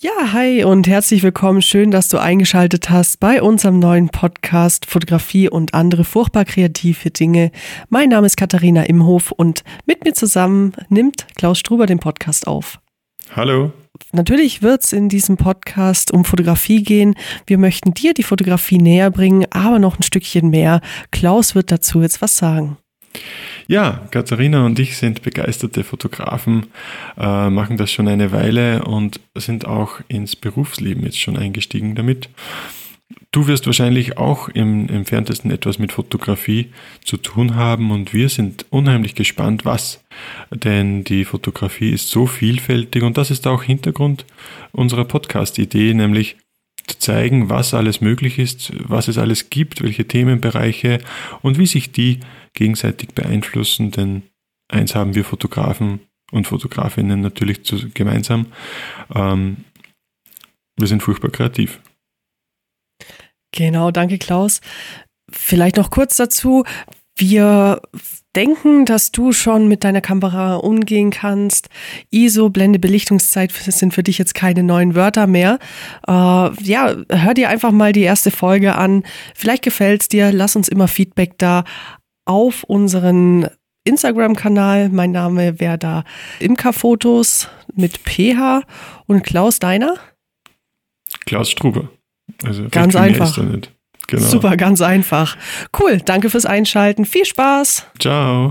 Ja, hi und herzlich willkommen. Schön, dass du eingeschaltet hast bei unserem neuen Podcast Fotografie und andere furchtbar kreative Dinge. Mein Name ist Katharina Imhof und mit mir zusammen nimmt Klaus Struber den Podcast auf. Hallo. Natürlich wird es in diesem Podcast um Fotografie gehen. Wir möchten dir die Fotografie näher bringen, aber noch ein Stückchen mehr. Klaus wird dazu jetzt was sagen. Ja, Katharina und ich sind begeisterte Fotografen, äh, machen das schon eine Weile und sind auch ins Berufsleben jetzt schon eingestiegen damit. Du wirst wahrscheinlich auch im entferntesten etwas mit Fotografie zu tun haben und wir sind unheimlich gespannt, was. Denn die Fotografie ist so vielfältig und das ist auch Hintergrund unserer Podcast-Idee, nämlich zeigen, was alles möglich ist, was es alles gibt, welche Themenbereiche und wie sich die gegenseitig beeinflussen, denn eins haben wir Fotografen und Fotografinnen natürlich zu, gemeinsam. Ähm, wir sind furchtbar kreativ. Genau, danke Klaus. Vielleicht noch kurz dazu. Wir denken, dass du schon mit deiner Kamera umgehen kannst. ISO, Blende, Belichtungszeit sind für dich jetzt keine neuen Wörter mehr. Äh, ja, hör dir einfach mal die erste Folge an. Vielleicht gefällt es dir. Lass uns immer Feedback da auf unseren Instagram-Kanal. Mein Name wäre da Imkerfotos mit PH und Klaus Deiner. Klaus Struber. Also ganz einfach. Genau. Super, ganz einfach. Cool, danke fürs Einschalten. Viel Spaß. Ciao.